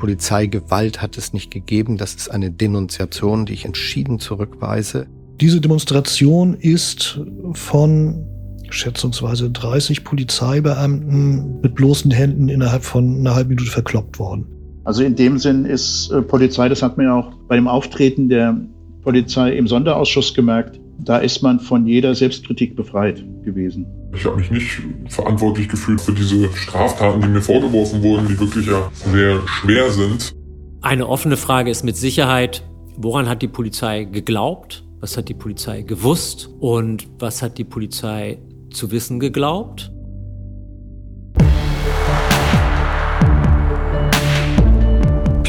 Polizeigewalt hat es nicht gegeben. Das ist eine Denunziation, die ich entschieden zurückweise. Diese Demonstration ist von schätzungsweise 30 Polizeibeamten mit bloßen Händen innerhalb von einer halben Minute verkloppt worden. Also in dem Sinn ist äh, Polizei, das hat man ja auch bei dem Auftreten der Polizei im Sonderausschuss gemerkt, da ist man von jeder Selbstkritik befreit gewesen. Ich habe mich nicht verantwortlich gefühlt für diese Straftaten, die mir vorgeworfen wurden, die wirklich ja sehr schwer sind. Eine offene Frage ist mit Sicherheit, woran hat die Polizei geglaubt? Was hat die Polizei gewusst? Und was hat die Polizei zu wissen geglaubt?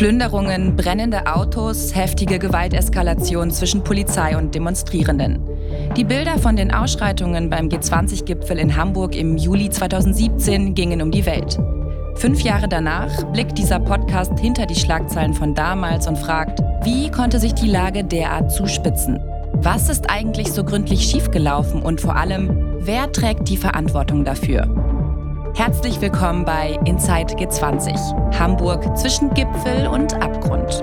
Plünderungen, brennende Autos, heftige Gewalteskalation zwischen Polizei und Demonstrierenden. Die Bilder von den Ausschreitungen beim G20-Gipfel in Hamburg im Juli 2017 gingen um die Welt. Fünf Jahre danach blickt dieser Podcast hinter die Schlagzeilen von damals und fragt, wie konnte sich die Lage derart zuspitzen? Was ist eigentlich so gründlich schiefgelaufen und vor allem, wer trägt die Verantwortung dafür? Herzlich willkommen bei Inside G20, Hamburg zwischen Gipfel und Abgrund.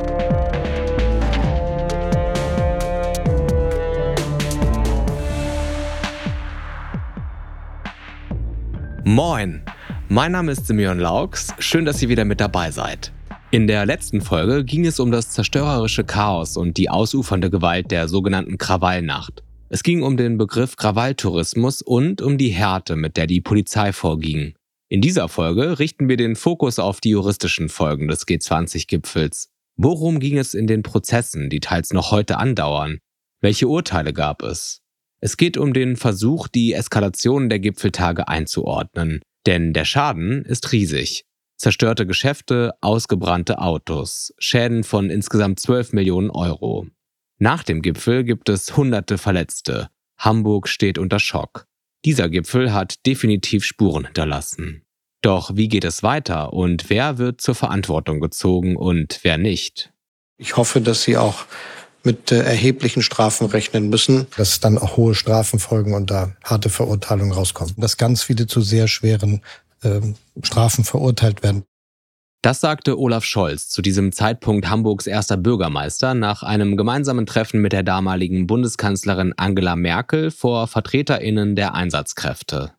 Moin, mein Name ist Simeon Laux, schön, dass ihr wieder mit dabei seid. In der letzten Folge ging es um das zerstörerische Chaos und die ausufernde Gewalt der sogenannten Krawallnacht. Es ging um den Begriff Krawalltourismus und um die Härte, mit der die Polizei vorging. In dieser Folge richten wir den Fokus auf die juristischen Folgen des G20-Gipfels. Worum ging es in den Prozessen, die teils noch heute andauern? Welche Urteile gab es? Es geht um den Versuch, die Eskalation der Gipfeltage einzuordnen. Denn der Schaden ist riesig. Zerstörte Geschäfte, ausgebrannte Autos, Schäden von insgesamt 12 Millionen Euro. Nach dem Gipfel gibt es hunderte Verletzte. Hamburg steht unter Schock. Dieser Gipfel hat definitiv Spuren hinterlassen. Doch wie geht es weiter und wer wird zur Verantwortung gezogen und wer nicht? Ich hoffe, dass Sie auch mit äh, erheblichen Strafen rechnen müssen, dass dann auch hohe Strafen folgen und da harte Verurteilungen rauskommen. Dass ganz viele zu sehr schweren äh, Strafen verurteilt werden. Das sagte Olaf Scholz, zu diesem Zeitpunkt Hamburgs erster Bürgermeister, nach einem gemeinsamen Treffen mit der damaligen Bundeskanzlerin Angela Merkel vor Vertreterinnen der Einsatzkräfte.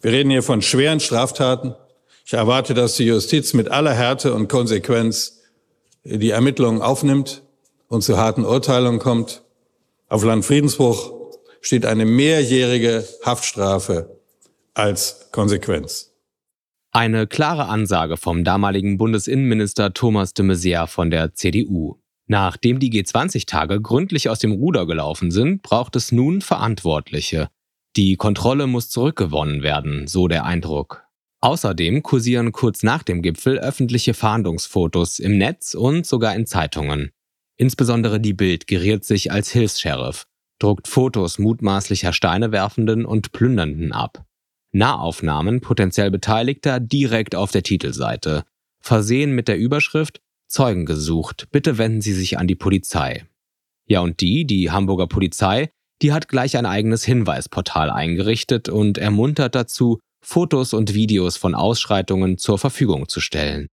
Wir reden hier von schweren Straftaten. Ich erwarte, dass die Justiz mit aller Härte und Konsequenz die Ermittlungen aufnimmt und zu harten Urteilungen kommt. Auf Landfriedensbruch steht eine mehrjährige Haftstrafe als Konsequenz. Eine klare Ansage vom damaligen Bundesinnenminister Thomas de Maizière von der CDU. Nachdem die G20-Tage gründlich aus dem Ruder gelaufen sind, braucht es nun Verantwortliche. Die Kontrolle muss zurückgewonnen werden, so der Eindruck. Außerdem kursieren kurz nach dem Gipfel öffentliche Fahndungsfotos im Netz und sogar in Zeitungen. Insbesondere die Bild geriert sich als Hilfs-Sheriff, druckt Fotos mutmaßlicher Steinewerfenden und Plündernden ab. Nahaufnahmen potenziell Beteiligter direkt auf der Titelseite, versehen mit der Überschrift Zeugen gesucht, bitte wenden Sie sich an die Polizei. Ja, und die, die Hamburger Polizei, die hat gleich ein eigenes Hinweisportal eingerichtet und ermuntert dazu, Fotos und Videos von Ausschreitungen zur Verfügung zu stellen.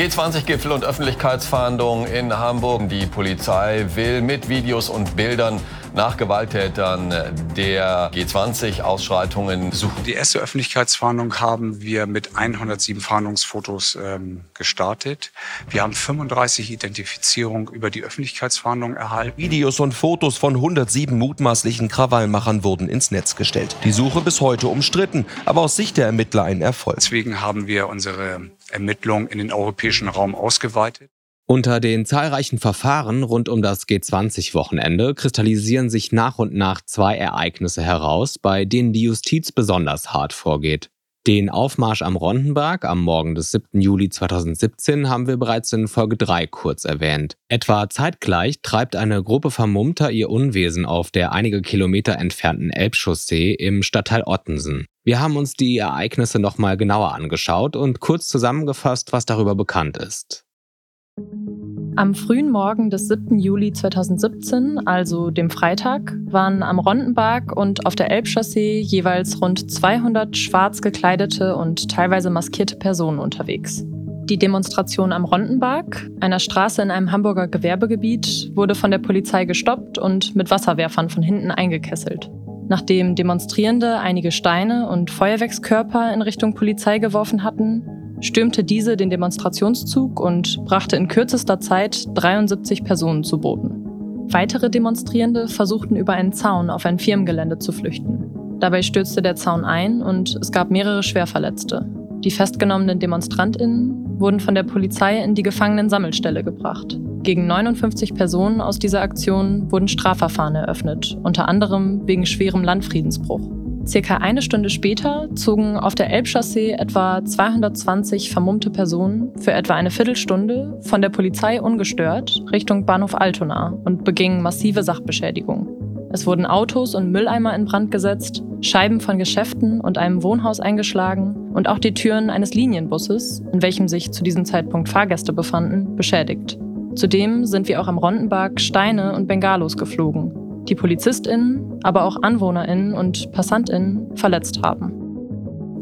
G20-Gipfel und Öffentlichkeitsfahndung in Hamburg. Die Polizei will mit Videos und Bildern nach Gewalttätern der G20-Ausschreitungen suchen. Die erste Öffentlichkeitsfahndung haben wir mit 107 Fahndungsfotos ähm, gestartet. Wir haben 35 Identifizierungen über die Öffentlichkeitsfahndung erhalten. Videos und Fotos von 107 mutmaßlichen Krawallmachern wurden ins Netz gestellt. Die Suche bis heute umstritten, aber aus Sicht der Ermittler ein Erfolg. Deswegen haben wir unsere Ermittlungen in den europäischen Raum ausgeweitet. Unter den zahlreichen Verfahren rund um das G20-Wochenende kristallisieren sich nach und nach zwei Ereignisse heraus, bei denen die Justiz besonders hart vorgeht. Den Aufmarsch am Rondenberg am Morgen des 7. Juli 2017 haben wir bereits in Folge 3 kurz erwähnt. Etwa zeitgleich treibt eine Gruppe Vermummter ihr Unwesen auf der einige Kilometer entfernten Elbchaussee im Stadtteil Ottensen. Wir haben uns die Ereignisse nochmal genauer angeschaut und kurz zusammengefasst, was darüber bekannt ist. Am frühen Morgen des 7. Juli 2017, also dem Freitag, waren am Rondenberg und auf der Elbchaussee jeweils rund 200 schwarz gekleidete und teilweise maskierte Personen unterwegs. Die Demonstration am Rondenberg, einer Straße in einem Hamburger Gewerbegebiet, wurde von der Polizei gestoppt und mit Wasserwerfern von hinten eingekesselt. Nachdem Demonstrierende einige Steine und Feuerwerkskörper in Richtung Polizei geworfen hatten, stürmte diese den Demonstrationszug und brachte in kürzester Zeit 73 Personen zu Boden. Weitere Demonstrierende versuchten über einen Zaun auf ein Firmengelände zu flüchten. Dabei stürzte der Zaun ein und es gab mehrere Schwerverletzte. Die festgenommenen DemonstrantInnen wurden von der Polizei in die Gefangenen-Sammelstelle gebracht. Gegen 59 Personen aus dieser Aktion wurden Strafverfahren eröffnet, unter anderem wegen schwerem Landfriedensbruch. Circa eine Stunde später zogen auf der Elbchaussee etwa 220 vermummte Personen für etwa eine Viertelstunde von der Polizei ungestört Richtung Bahnhof Altona und begingen massive Sachbeschädigungen. Es wurden Autos und Mülleimer in Brand gesetzt, Scheiben von Geschäften und einem Wohnhaus eingeschlagen und auch die Türen eines Linienbusses, in welchem sich zu diesem Zeitpunkt Fahrgäste befanden, beschädigt. Zudem sind wie auch am Rondenberg Steine und Bengalos geflogen, die PolizistInnen, aber auch AnwohnerInnen und PassantInnen verletzt haben.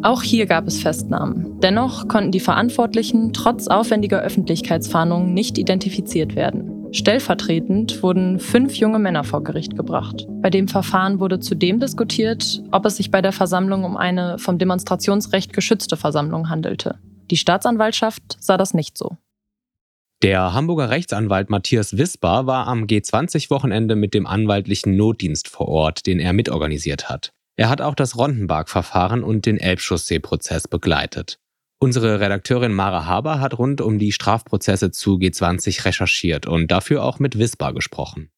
Auch hier gab es Festnahmen. Dennoch konnten die Verantwortlichen trotz aufwendiger Öffentlichkeitsfahndungen nicht identifiziert werden. Stellvertretend wurden fünf junge Männer vor Gericht gebracht. Bei dem Verfahren wurde zudem diskutiert, ob es sich bei der Versammlung um eine vom Demonstrationsrecht geschützte Versammlung handelte. Die Staatsanwaltschaft sah das nicht so. Der Hamburger Rechtsanwalt Matthias Wisper war am G20-Wochenende mit dem anwaltlichen Notdienst vor Ort, den er mitorganisiert hat. Er hat auch das Rondenberg-Verfahren und den Elbchaussee-Prozess begleitet. Unsere Redakteurin Mara Haber hat rund um die Strafprozesse zu G20 recherchiert und dafür auch mit Wisbar gesprochen.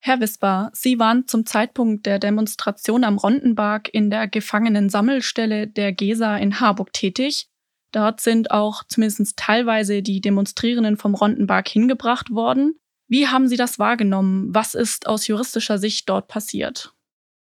Herr Wisbar, Sie waren zum Zeitpunkt der Demonstration am Rondenberg in der Gefangenensammelstelle der GESA in Harburg tätig. Dort sind auch zumindest teilweise die Demonstrierenden vom Rondenberg hingebracht worden. Wie haben Sie das wahrgenommen? Was ist aus juristischer Sicht dort passiert?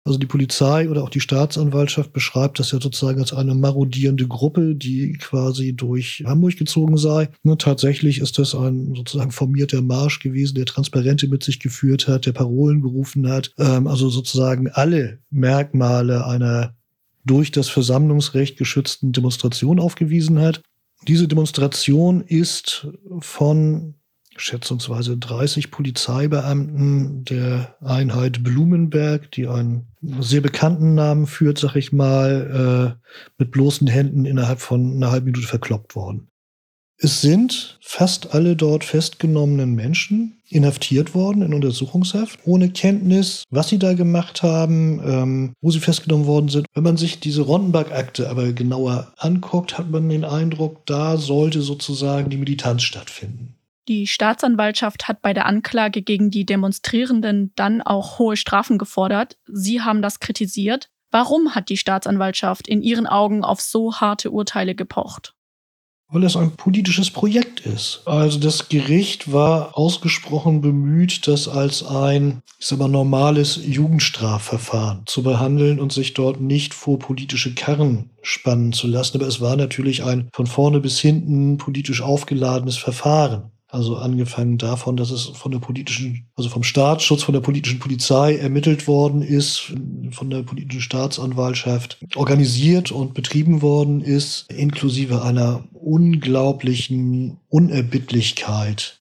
Also die Polizei oder auch die Staatsanwaltschaft beschreibt das ja sozusagen als eine marodierende Gruppe, die quasi durch Hamburg gezogen sei. Ne, tatsächlich ist das ein sozusagen formierter Marsch gewesen, der Transparente mit sich geführt hat, der Parolen gerufen hat. Ähm, also sozusagen alle Merkmale einer durch das Versammlungsrecht geschützten Demonstration aufgewiesen hat. Diese Demonstration ist von schätzungsweise 30 Polizeibeamten der Einheit Blumenberg, die einen sehr bekannten Namen führt, sag ich mal, äh, mit bloßen Händen innerhalb von einer halben Minute verkloppt worden. Es sind fast alle dort festgenommenen Menschen inhaftiert worden in Untersuchungshaft, ohne Kenntnis, was sie da gemacht haben, ähm, wo sie festgenommen worden sind. Wenn man sich diese Rondenberg-Akte aber genauer anguckt, hat man den Eindruck, da sollte sozusagen die Militanz stattfinden. Die Staatsanwaltschaft hat bei der Anklage gegen die Demonstrierenden dann auch hohe Strafen gefordert. Sie haben das kritisiert. Warum hat die Staatsanwaltschaft in Ihren Augen auf so harte Urteile gepocht? Weil es ein politisches Projekt ist. Also das Gericht war ausgesprochen bemüht, das als ein, ich sag mal, normales Jugendstrafverfahren zu behandeln und sich dort nicht vor politische Karren spannen zu lassen. Aber es war natürlich ein von vorne bis hinten politisch aufgeladenes Verfahren. Also angefangen davon, dass es von der politischen, also vom Staatsschutz, von der politischen Polizei ermittelt worden ist, von der politischen Staatsanwaltschaft organisiert und betrieben worden ist, inklusive einer unglaublichen Unerbittlichkeit.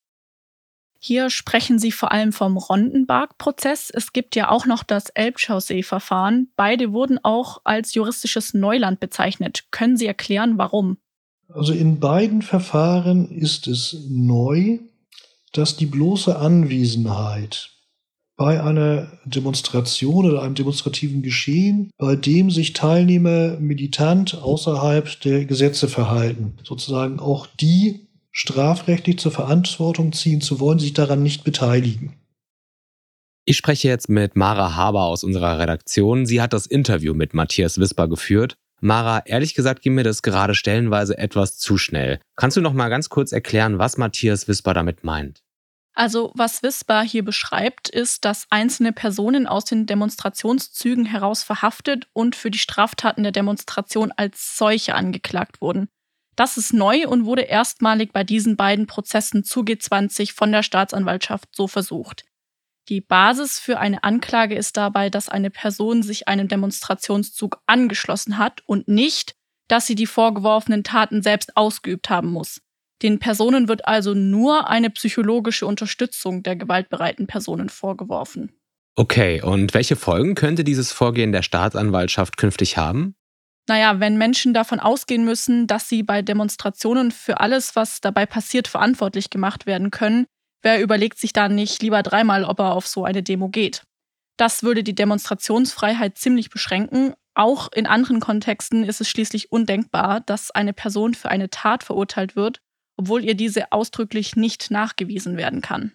Hier sprechen Sie vor allem vom Rondenberg-Prozess. Es gibt ja auch noch das Elbchaussee-Verfahren. Beide wurden auch als juristisches Neuland bezeichnet. Können Sie erklären, warum? Also in beiden Verfahren ist es neu, dass die bloße Anwesenheit bei einer Demonstration oder einem demonstrativen Geschehen, bei dem sich Teilnehmer militant außerhalb der Gesetze verhalten, sozusagen auch die strafrechtlich zur Verantwortung ziehen zu wollen, sich daran nicht beteiligen. Ich spreche jetzt mit Mara Haber aus unserer Redaktion. Sie hat das Interview mit Matthias Wisper geführt Mara, ehrlich gesagt ging mir das gerade stellenweise etwas zu schnell. Kannst du noch mal ganz kurz erklären, was Matthias Wisper damit meint? Also, was Wisper hier beschreibt, ist, dass einzelne Personen aus den Demonstrationszügen heraus verhaftet und für die Straftaten der Demonstration als solche angeklagt wurden. Das ist neu und wurde erstmalig bei diesen beiden Prozessen zu G20 von der Staatsanwaltschaft so versucht. Die Basis für eine Anklage ist dabei, dass eine Person sich einem Demonstrationszug angeschlossen hat und nicht, dass sie die vorgeworfenen Taten selbst ausgeübt haben muss. Den Personen wird also nur eine psychologische Unterstützung der gewaltbereiten Personen vorgeworfen. Okay, und welche Folgen könnte dieses Vorgehen der Staatsanwaltschaft künftig haben? Naja, wenn Menschen davon ausgehen müssen, dass sie bei Demonstrationen für alles, was dabei passiert, verantwortlich gemacht werden können, wer überlegt sich dann nicht lieber dreimal, ob er auf so eine Demo geht? Das würde die Demonstrationsfreiheit ziemlich beschränken. Auch in anderen Kontexten ist es schließlich undenkbar, dass eine Person für eine Tat verurteilt wird, obwohl ihr diese ausdrücklich nicht nachgewiesen werden kann.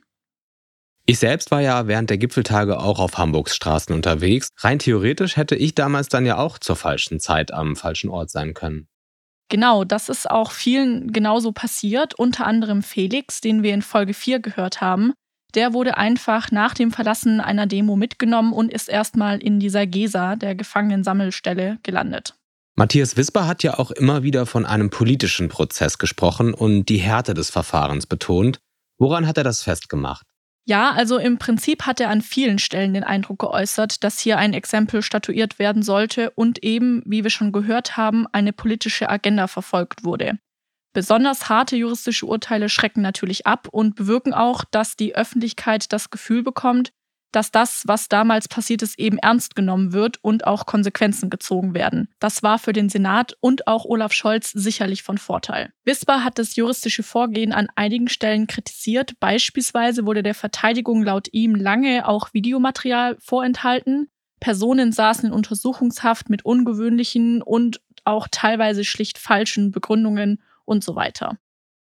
Ich selbst war ja während der Gipfeltage auch auf Hamburgs Straßen unterwegs. Rein theoretisch hätte ich damals dann ja auch zur falschen Zeit am falschen Ort sein können. Genau, das ist auch vielen genauso passiert, unter anderem Felix, den wir in Folge 4 gehört haben. Der wurde einfach nach dem Verlassen einer Demo mitgenommen und ist erstmal in dieser GESA, der Gefangenensammelstelle, gelandet. Matthias Wisper hat ja auch immer wieder von einem politischen Prozess gesprochen und die Härte des Verfahrens betont. Woran hat er das festgemacht? Ja, also im Prinzip hat er an vielen Stellen den Eindruck geäußert, dass hier ein Exempel statuiert werden sollte und eben, wie wir schon gehört haben, eine politische Agenda verfolgt wurde. Besonders harte juristische Urteile schrecken natürlich ab und bewirken auch, dass die Öffentlichkeit das Gefühl bekommt, dass das, was damals passiert ist, eben ernst genommen wird und auch Konsequenzen gezogen werden. Das war für den Senat und auch Olaf Scholz sicherlich von Vorteil. Wisper hat das juristische Vorgehen an einigen Stellen kritisiert. Beispielsweise wurde der Verteidigung laut ihm lange auch Videomaterial vorenthalten. Personen saßen in Untersuchungshaft mit ungewöhnlichen und auch teilweise schlicht falschen Begründungen und so weiter.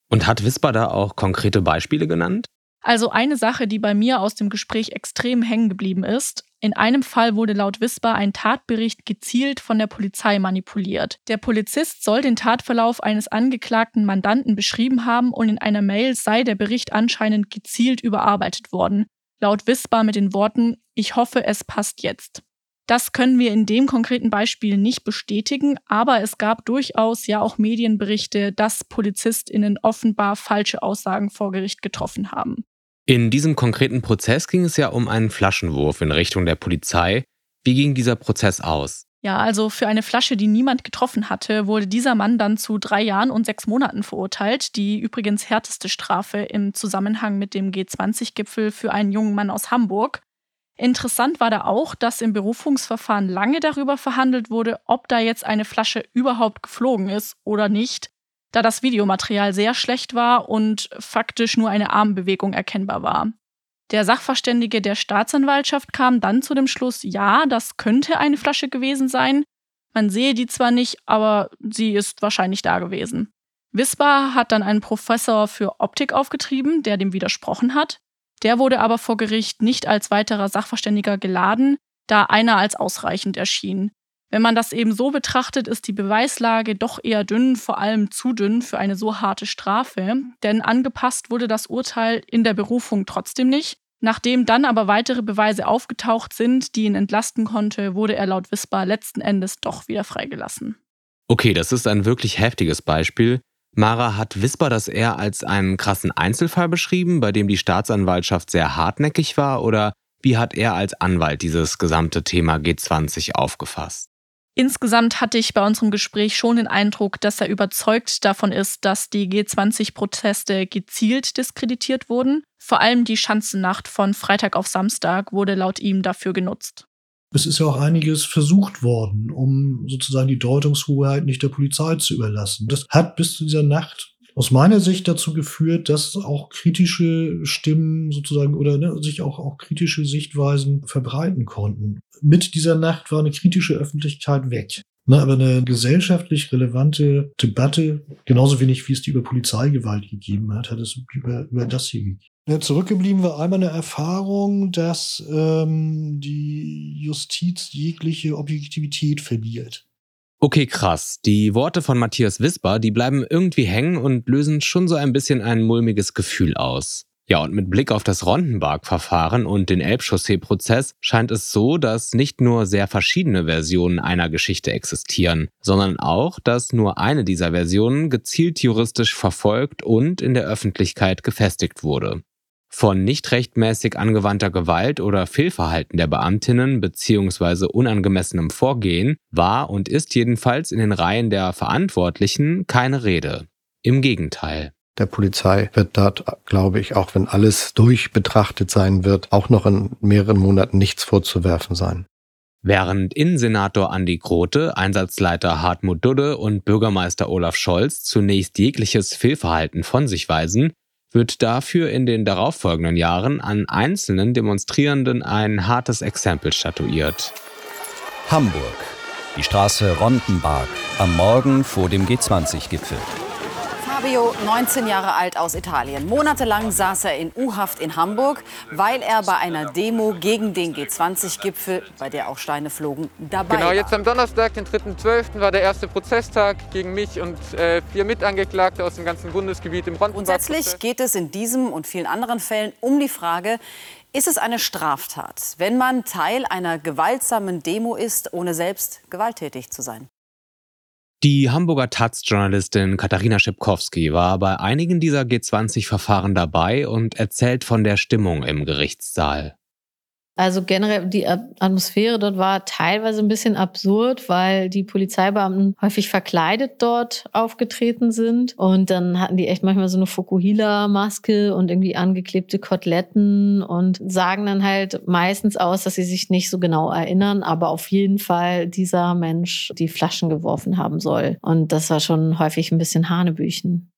Und hat Wisper da auch konkrete Beispiele genannt? Also eine Sache, die bei mir aus dem Gespräch extrem hängen geblieben ist. In einem Fall wurde laut Wisper ein Tatbericht gezielt von der Polizei manipuliert. Der Polizist soll den Tatverlauf eines angeklagten Mandanten beschrieben haben und in einer Mail sei der Bericht anscheinend gezielt überarbeitet worden. Laut Wisper mit den Worten, ich hoffe, es passt jetzt. Das können wir in dem konkreten Beispiel nicht bestätigen, aber es gab durchaus ja auch Medienberichte, dass PolizistInnen offenbar falsche Aussagen vor Gericht getroffen haben. In diesem konkreten Prozess ging es ja um einen Flaschenwurf in Richtung der Polizei. Wie ging dieser Prozess aus? Ja, also für eine Flasche, die niemand getroffen hatte, wurde dieser Mann dann zu drei Jahren und sechs Monaten verurteilt. Die übrigens härteste Strafe im Zusammenhang mit dem G20-Gipfel für einen jungen Mann aus Hamburg. Interessant war da auch, dass im Berufungsverfahren lange darüber verhandelt wurde, ob da jetzt eine Flasche überhaupt geflogen ist oder nicht, da das Videomaterial sehr schlecht war und faktisch nur eine Armbewegung erkennbar war. Der Sachverständige der Staatsanwaltschaft kam dann zu dem Schluss, ja, das könnte eine Flasche gewesen sein. Man sehe die zwar nicht, aber sie ist wahrscheinlich da gewesen. Wisper hat dann einen Professor für Optik aufgetrieben, der dem widersprochen hat. Der wurde aber vor Gericht nicht als weiterer Sachverständiger geladen, da einer als ausreichend erschien. Wenn man das eben so betrachtet, ist die Beweislage doch eher dünn, vor allem zu dünn für eine so harte Strafe, denn angepasst wurde das Urteil in der Berufung trotzdem nicht. Nachdem dann aber weitere Beweise aufgetaucht sind, die ihn entlasten konnte, wurde er laut Wisper letzten Endes doch wieder freigelassen. Okay, das ist ein wirklich heftiges Beispiel. Mara hat Wisper das eher als einen krassen Einzelfall beschrieben, bei dem die Staatsanwaltschaft sehr hartnäckig war, oder wie hat er als Anwalt dieses gesamte Thema G20 aufgefasst? Insgesamt hatte ich bei unserem Gespräch schon den Eindruck, dass er überzeugt davon ist, dass die G20-Proteste gezielt diskreditiert wurden. Vor allem die Schanzennacht von Freitag auf Samstag wurde laut ihm dafür genutzt. Es ist ja auch einiges versucht worden, um sozusagen die Deutungshoheit nicht der Polizei zu überlassen. Das hat bis zu dieser Nacht aus meiner Sicht dazu geführt, dass auch kritische Stimmen sozusagen oder ne, sich auch, auch kritische Sichtweisen verbreiten konnten. Mit dieser Nacht war eine kritische Öffentlichkeit weg. Ne, aber eine gesellschaftlich relevante Debatte, genauso wenig wie es die über Polizeigewalt gegeben hat, hat es über, über das hier gegeben. Ja, zurückgeblieben war einmal eine Erfahrung, dass ähm, die Justiz jegliche Objektivität verliert. Okay, krass. Die Worte von Matthias Wisper, die bleiben irgendwie hängen und lösen schon so ein bisschen ein mulmiges Gefühl aus. Ja, und mit Blick auf das Rondenberg-Verfahren und den Elbchaussee-Prozess scheint es so, dass nicht nur sehr verschiedene Versionen einer Geschichte existieren, sondern auch, dass nur eine dieser Versionen gezielt juristisch verfolgt und in der Öffentlichkeit gefestigt wurde. Von nicht rechtmäßig angewandter Gewalt oder Fehlverhalten der Beamtinnen bzw. unangemessenem Vorgehen war und ist jedenfalls in den Reihen der Verantwortlichen keine Rede. Im Gegenteil. der Polizei wird dort, glaube ich, auch wenn alles durchbetrachtet sein wird, auch noch in mehreren Monaten nichts vorzuwerfen sein. Während Innensenator Andi Grote, Einsatzleiter Hartmut Dudde und Bürgermeister Olaf Scholz zunächst jegliches Fehlverhalten von sich weisen, wird dafür in den darauffolgenden Jahren an einzelnen Demonstrierenden ein hartes Exempel statuiert. Hamburg, die Straße Rondenberg, am Morgen vor dem G20-Gipfel. Fabio, 19 Jahre alt aus Italien. Monatelang saß er in U-Haft in Hamburg, weil er bei einer Demo gegen den G20-Gipfel, bei der auch Steine flogen, dabei Genau, war. jetzt am Donnerstag, den 3.12., war der erste Prozesstag gegen mich und äh, vier Mitangeklagte aus dem ganzen Bundesgebiet im Rondenberg. Grundsätzlich geht es in diesem und vielen anderen Fällen um die Frage, ist es eine Straftat, wenn man Teil einer gewaltsamen Demo ist, ohne selbst gewalttätig zu sein? Die Hamburger Taz-Journalistin Katharina Schipkowski war bei einigen dieser G20-Verfahren dabei und erzählt von der Stimmung im Gerichtssaal. Also generell die Atmosphäre dort war teilweise ein bisschen absurd, weil die Polizeibeamten häufig verkleidet dort aufgetreten sind. Und dann hatten die echt manchmal so eine Fukuhila-Maske und irgendwie angeklebte Koteletten und sagen dann halt meistens aus, dass sie sich nicht so genau erinnern, aber auf jeden Fall dieser Mensch die Flaschen geworfen haben soll. Und das war schon häufig ein bisschen Hanebüchen.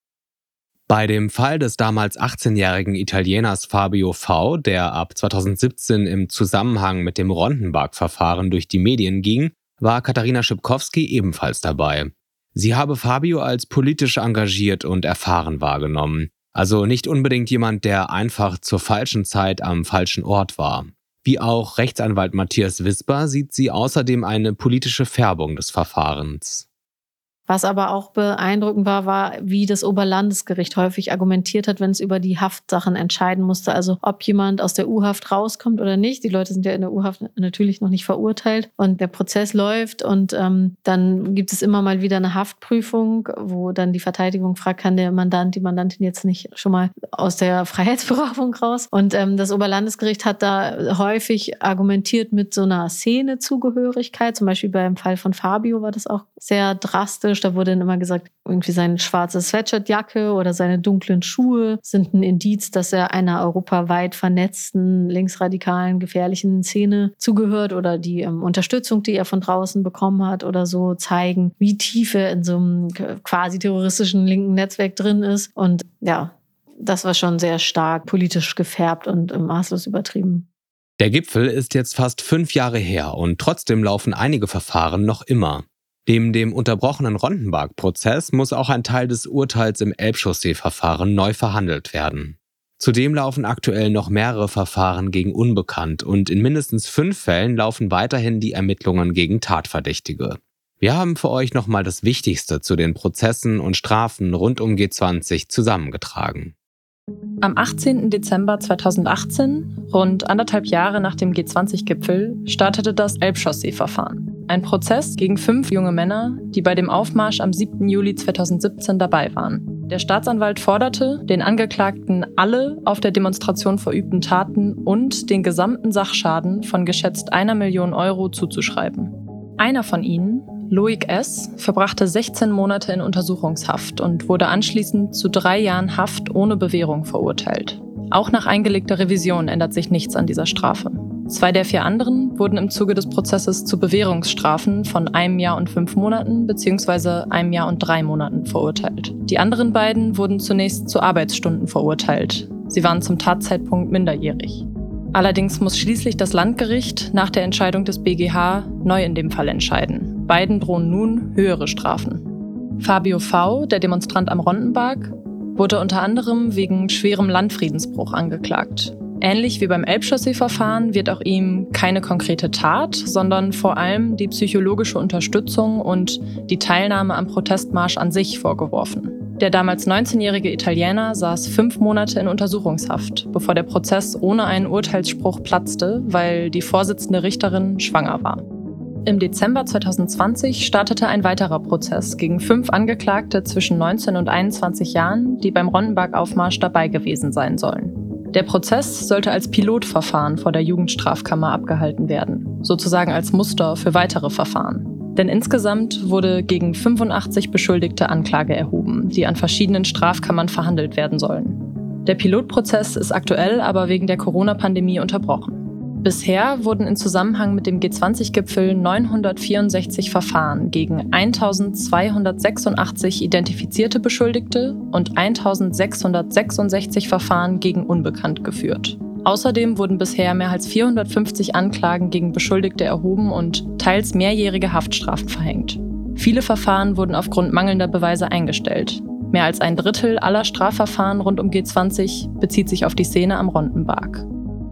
Bei dem Fall des damals 18-jährigen Italieners Fabio V., der ab 2017 im Zusammenhang mit dem Rondenberg-Verfahren durch die Medien ging, war Katharina Schipkowski ebenfalls dabei. Sie habe Fabio als politisch engagiert und erfahren wahrgenommen. Also nicht unbedingt jemand, der einfach zur falschen Zeit am falschen Ort war. Wie auch Rechtsanwalt Matthias Wisper sieht sie außerdem eine politische Färbung des Verfahrens. Was aber auch beeindruckend war, war, wie das Oberlandesgericht häufig argumentiert hat, wenn es über die Haftsachen entscheiden musste. Also ob jemand aus der U-Haft rauskommt oder nicht. Die Leute sind ja in der U-Haft natürlich noch nicht verurteilt und der Prozess läuft und ähm, dann gibt es immer mal wieder eine Haftprüfung, wo dann die Verteidigung fragt, kann der Mandant, die Mandantin jetzt nicht schon mal aus der Freiheitsberaubung raus? Und ähm, das Oberlandesgericht hat da häufig argumentiert mit so einer Szenezugehörigkeit. Zum Beispiel beim Fall von Fabio war das auch sehr drastisch. Da wurde dann immer gesagt, irgendwie seine schwarze Sweatshirtjacke oder seine dunklen Schuhe sind ein Indiz, dass er einer europaweit vernetzten, linksradikalen, gefährlichen Szene zugehört oder die ähm, Unterstützung, die er von draußen bekommen hat oder so, zeigen, wie tief er in so einem quasi terroristischen linken Netzwerk drin ist. Und ja, das war schon sehr stark politisch gefärbt und ähm, maßlos übertrieben. Der Gipfel ist jetzt fast fünf Jahre her und trotzdem laufen einige Verfahren noch immer. Neben dem unterbrochenen Rondenberg-Prozess muss auch ein Teil des Urteils im Elbchaussee-Verfahren neu verhandelt werden. Zudem laufen aktuell noch mehrere Verfahren gegen Unbekannt und in mindestens fünf Fällen laufen weiterhin die Ermittlungen gegen Tatverdächtige. Wir haben für euch nochmal das Wichtigste zu den Prozessen und Strafen rund um G20 zusammengetragen. Am 18. Dezember 2018, rund anderthalb Jahre nach dem G20-Gipfel, startete das Elbchaussee-Verfahren. Ein Prozess gegen fünf junge Männer, die bei dem Aufmarsch am 7. Juli 2017 dabei waren. Der Staatsanwalt forderte, den Angeklagten alle auf der Demonstration verübten Taten und den gesamten Sachschaden von geschätzt einer Million Euro zuzuschreiben. Einer von ihnen, Loic S., verbrachte 16 Monate in Untersuchungshaft und wurde anschließend zu drei Jahren Haft ohne Bewährung verurteilt. Auch nach eingelegter Revision ändert sich nichts an dieser Strafe. Zwei der vier anderen wurden im Zuge des Prozesses zu Bewährungsstrafen von einem Jahr und fünf Monaten bzw. einem Jahr und drei Monaten verurteilt. Die anderen beiden wurden zunächst zu Arbeitsstunden verurteilt. Sie waren zum Tatzeitpunkt minderjährig. Allerdings muss schließlich das Landgericht nach der Entscheidung des BGH neu in dem Fall entscheiden. Beiden drohen nun höhere Strafen. Fabio V., der Demonstrant am Rondenberg, wurde unter anderem wegen schwerem Landfriedensbruch angeklagt. Ähnlich wie beim Elbchaussee-Verfahren wird auch ihm keine konkrete Tat, sondern vor allem die psychologische Unterstützung und die Teilnahme am Protestmarsch an sich vorgeworfen. Der damals 19-jährige Italiener saß fünf Monate in Untersuchungshaft, bevor der Prozess ohne einen Urteilsspruch platzte, weil die Vorsitzende Richterin schwanger war. Im Dezember 2020 startete ein weiterer Prozess gegen fünf Angeklagte zwischen 19 und 21 Jahren, die beim Ronnenberg-Aufmarsch dabei gewesen sein sollen. Der Prozess sollte als Pilotverfahren vor der Jugendstrafkammer abgehalten werden, sozusagen als Muster für weitere Verfahren. Denn insgesamt wurde gegen 85 Beschuldigte Anklage erhoben, die an verschiedenen Strafkammern verhandelt werden sollen. Der Pilotprozess ist aktuell aber wegen der Corona-Pandemie unterbrochen. Bisher wurden in Zusammenhang mit dem G20-Gipfel 964 Verfahren gegen 1286 identifizierte Beschuldigte und 1666 Verfahren gegen Unbekannt geführt. Außerdem wurden bisher mehr als 450 Anklagen gegen Beschuldigte erhoben und teils mehrjährige Haftstrafen verhängt. Viele Verfahren wurden aufgrund mangelnder Beweise eingestellt. Mehr als ein Drittel aller Strafverfahren rund um G20 bezieht sich auf die Szene am Rondenberg.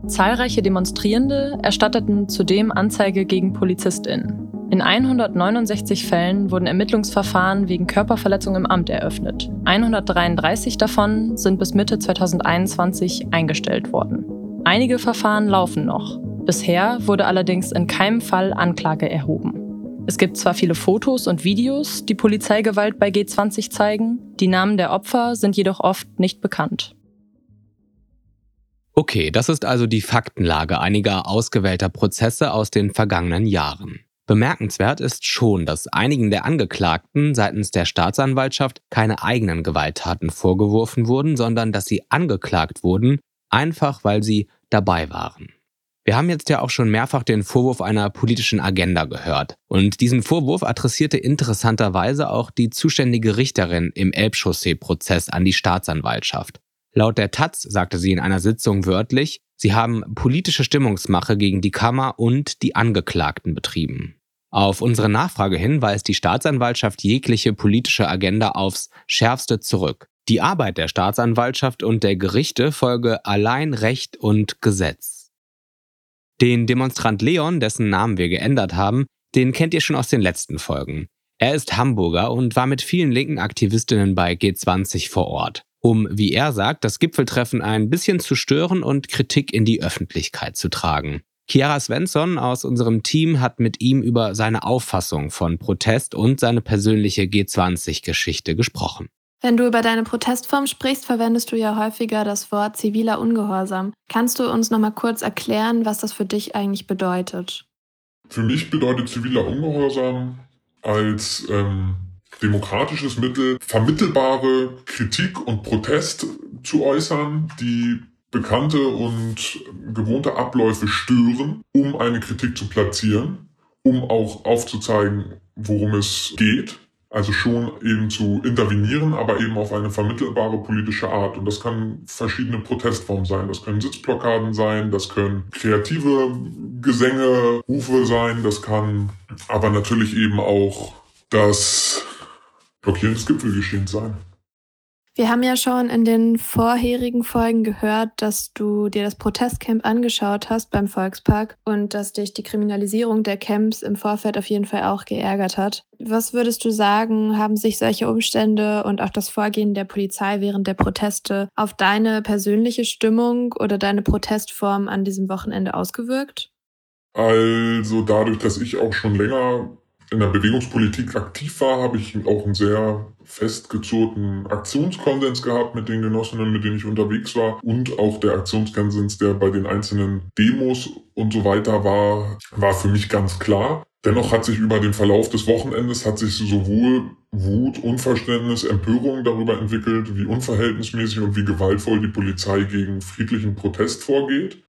Zahlreiche Demonstrierende erstatteten zudem Anzeige gegen PolizistInnen. In 169 Fällen wurden Ermittlungsverfahren wegen Körperverletzung im Amt eröffnet. 133 davon sind bis Mitte 2021 eingestellt worden. Einige Verfahren laufen noch. Bisher wurde allerdings in keinem Fall Anklage erhoben. Es gibt zwar viele Fotos und Videos, die Polizeigewalt bei G20 zeigen, die Namen der Opfer sind jedoch oft nicht bekannt. Okay, das ist also die Faktenlage einiger ausgewählter Prozesse aus den vergangenen Jahren. Bemerkenswert ist schon, dass einigen der Angeklagten seitens der Staatsanwaltschaft keine eigenen Gewalttaten vorgeworfen wurden, sondern dass sie angeklagt wurden, einfach weil sie dabei waren. Wir haben jetzt ja auch schon mehrfach den Vorwurf einer politischen Agenda gehört. Und diesen Vorwurf adressierte interessanterweise auch die zuständige Richterin im Elbchaussee-Prozess an die Staatsanwaltschaft. Laut der Taz sagte sie in einer Sitzung wörtlich, sie haben politische Stimmungsmache gegen die Kammer und die Angeklagten betrieben. Auf unsere Nachfrage hin weist die Staatsanwaltschaft jegliche politische Agenda aufs schärfste zurück. Die Arbeit der Staatsanwaltschaft und der Gerichte folge allein Recht und Gesetz. Den Demonstrant Leon, dessen Namen wir geändert haben, den kennt ihr schon aus den letzten Folgen. Er ist Hamburger und war mit vielen linken Aktivistinnen bei G20 vor Ort um, wie er sagt, das Gipfeltreffen ein bisschen zu stören und Kritik in die Öffentlichkeit zu tragen. Chiara Svensson aus unserem Team hat mit ihm über seine Auffassung von Protest und seine persönliche G20-Geschichte gesprochen. Wenn du über deine Protestform sprichst, verwendest du ja häufiger das Wort ziviler Ungehorsam. Kannst du uns noch mal kurz erklären, was das für dich eigentlich bedeutet? Für mich bedeutet ziviler Ungehorsam als ähm, demokratisches Mittel, vermittelbare Kritik und Protest zu äußern, die bekannte und gewohnte Abläufe stören, um eine Kritik zu platzieren, um auch aufzuzeigen, worum es geht. Also schon eben zu intervenieren, aber eben auf eine vermittelbare politische Art. Und das kann verschiedene Protestformen sein. Das können Sitzblockaden sein, das können kreative Gesänge, Rufe sein, das kann aber natürlich eben auch das Blockieren des Gipfelgeschehens sein. Wir haben ja schon in den vorherigen Folgen gehört, dass du dir das Protestcamp angeschaut hast beim Volkspark und dass dich die Kriminalisierung der Camps im Vorfeld auf jeden Fall auch geärgert hat. Was würdest du sagen, haben sich solche Umstände und auch das Vorgehen der Polizei während der Proteste auf deine persönliche Stimmung oder deine Protestform an diesem Wochenende ausgewirkt? Also dadurch, dass ich auch schon länger in der Bewegungspolitik aktiv war, habe ich auch einen sehr festgezurrten Aktionskonsens gehabt mit den Genossinnen, mit denen ich unterwegs war und auch der Aktionskonsens, der bei den einzelnen Demos und so weiter war, war für mich ganz klar. Dennoch hat sich über den Verlauf des Wochenendes hat sich sowohl Wut, Unverständnis, Empörung darüber entwickelt, wie unverhältnismäßig und wie gewaltvoll die Polizei gegen friedlichen Protest vorgeht.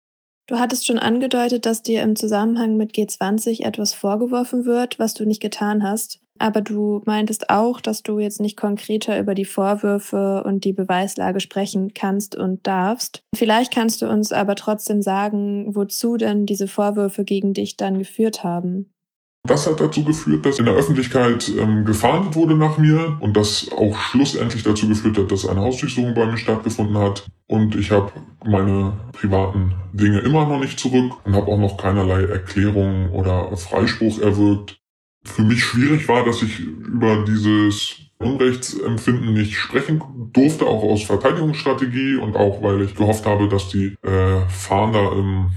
Du hattest schon angedeutet, dass dir im Zusammenhang mit G20 etwas vorgeworfen wird, was du nicht getan hast. Aber du meintest auch, dass du jetzt nicht konkreter über die Vorwürfe und die Beweislage sprechen kannst und darfst. Vielleicht kannst du uns aber trotzdem sagen, wozu denn diese Vorwürfe gegen dich dann geführt haben. Das hat dazu geführt, dass in der Öffentlichkeit ähm, gefahndet wurde nach mir und das auch schlussendlich dazu geführt hat, dass eine Hausdurchsuchung bei mir stattgefunden hat. Und ich habe meine privaten Dinge immer noch nicht zurück und habe auch noch keinerlei Erklärung oder Freispruch erwirkt. Für mich schwierig war, dass ich über dieses Unrechtsempfinden nicht sprechen durfte, auch aus Verteidigungsstrategie und auch weil ich gehofft habe, dass die äh, Fahnder im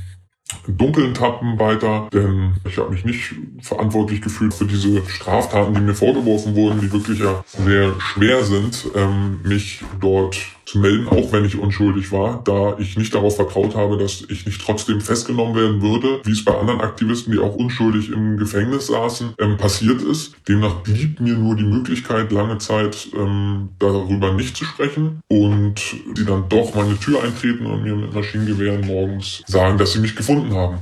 Dunkeln tappen weiter, denn ich habe mich nicht verantwortlich gefühlt für diese Straftaten, die mir vorgeworfen wurden, die wirklich ja sehr schwer sind, ähm, mich dort zu melden, auch wenn ich unschuldig war, da ich nicht darauf vertraut habe, dass ich nicht trotzdem festgenommen werden würde, wie es bei anderen Aktivisten, die auch unschuldig im Gefängnis saßen, ähm, passiert ist. Demnach blieb mir nur die Möglichkeit, lange Zeit ähm, darüber nicht zu sprechen und sie dann doch meine Tür eintreten und mir mit Maschinengewehren morgens sagen, dass sie mich gefunden haben.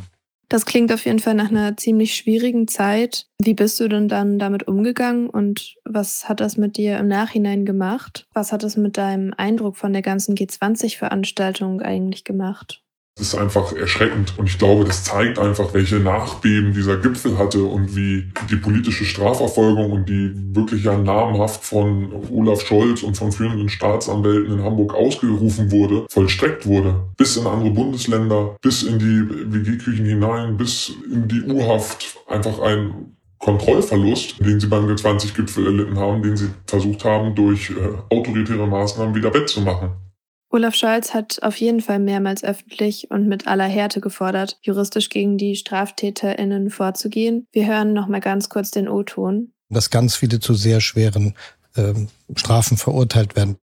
Das klingt auf jeden Fall nach einer ziemlich schwierigen Zeit. Wie bist du denn dann damit umgegangen und was hat das mit dir im Nachhinein gemacht? Was hat es mit deinem Eindruck von der ganzen G20-Veranstaltung eigentlich gemacht? Das ist einfach erschreckend. Und ich glaube, das zeigt einfach, welche Nachbeben dieser Gipfel hatte und wie die politische Strafverfolgung und die wirklich ja namenhaft von Olaf Scholz und von führenden Staatsanwälten in Hamburg ausgerufen wurde, vollstreckt wurde. Bis in andere Bundesländer, bis in die WG-Küchen hinein, bis in die U-Haft. Einfach ein Kontrollverlust, den sie beim G20-Gipfel erlitten haben, den sie versucht haben, durch äh, autoritäre Maßnahmen wieder wettzumachen. Olaf Scholz hat auf jeden Fall mehrmals öffentlich und mit aller Härte gefordert, juristisch gegen die StraftäterInnen vorzugehen. Wir hören noch mal ganz kurz den O-Ton. Dass ganz viele zu sehr schweren äh, Strafen verurteilt werden.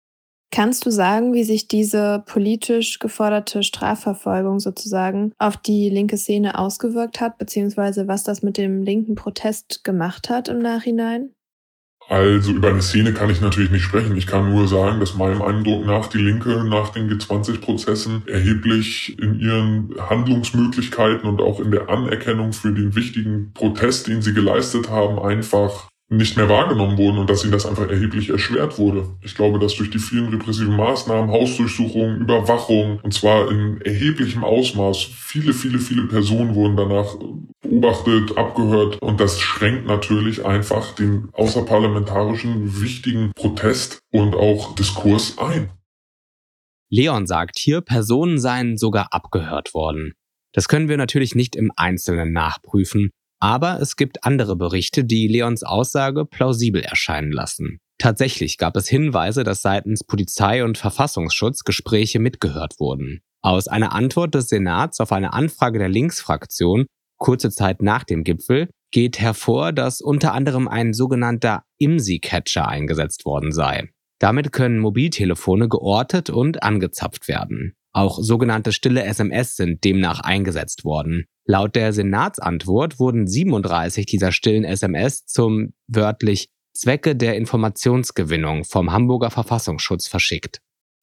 Kannst du sagen, wie sich diese politisch geforderte Strafverfolgung sozusagen auf die linke Szene ausgewirkt hat, beziehungsweise was das mit dem linken Protest gemacht hat im Nachhinein? Also über eine Szene kann ich natürlich nicht sprechen. Ich kann nur sagen, dass meinem Eindruck nach die Linke nach den G20-Prozessen erheblich in ihren Handlungsmöglichkeiten und auch in der Anerkennung für den wichtigen Protest, den sie geleistet haben, einfach nicht mehr wahrgenommen wurden und dass ihnen das einfach erheblich erschwert wurde. Ich glaube, dass durch die vielen repressiven Maßnahmen, Hausdurchsuchungen, Überwachung und zwar in erheblichem Ausmaß viele, viele, viele Personen wurden danach beobachtet, abgehört und das schränkt natürlich einfach den außerparlamentarischen wichtigen Protest und auch Diskurs ein. Leon sagt hier, Personen seien sogar abgehört worden. Das können wir natürlich nicht im Einzelnen nachprüfen, aber es gibt andere Berichte, die Leons Aussage plausibel erscheinen lassen. Tatsächlich gab es Hinweise, dass seitens Polizei und Verfassungsschutz Gespräche mitgehört wurden. Aus einer Antwort des Senats auf eine Anfrage der Linksfraktion kurze Zeit nach dem Gipfel geht hervor, dass unter anderem ein sogenannter IMSI-Catcher eingesetzt worden sei. Damit können Mobiltelefone geortet und angezapft werden. Auch sogenannte stille SMS sind demnach eingesetzt worden. Laut der Senatsantwort wurden 37 dieser stillen SMS zum wörtlich Zwecke der Informationsgewinnung vom Hamburger Verfassungsschutz verschickt.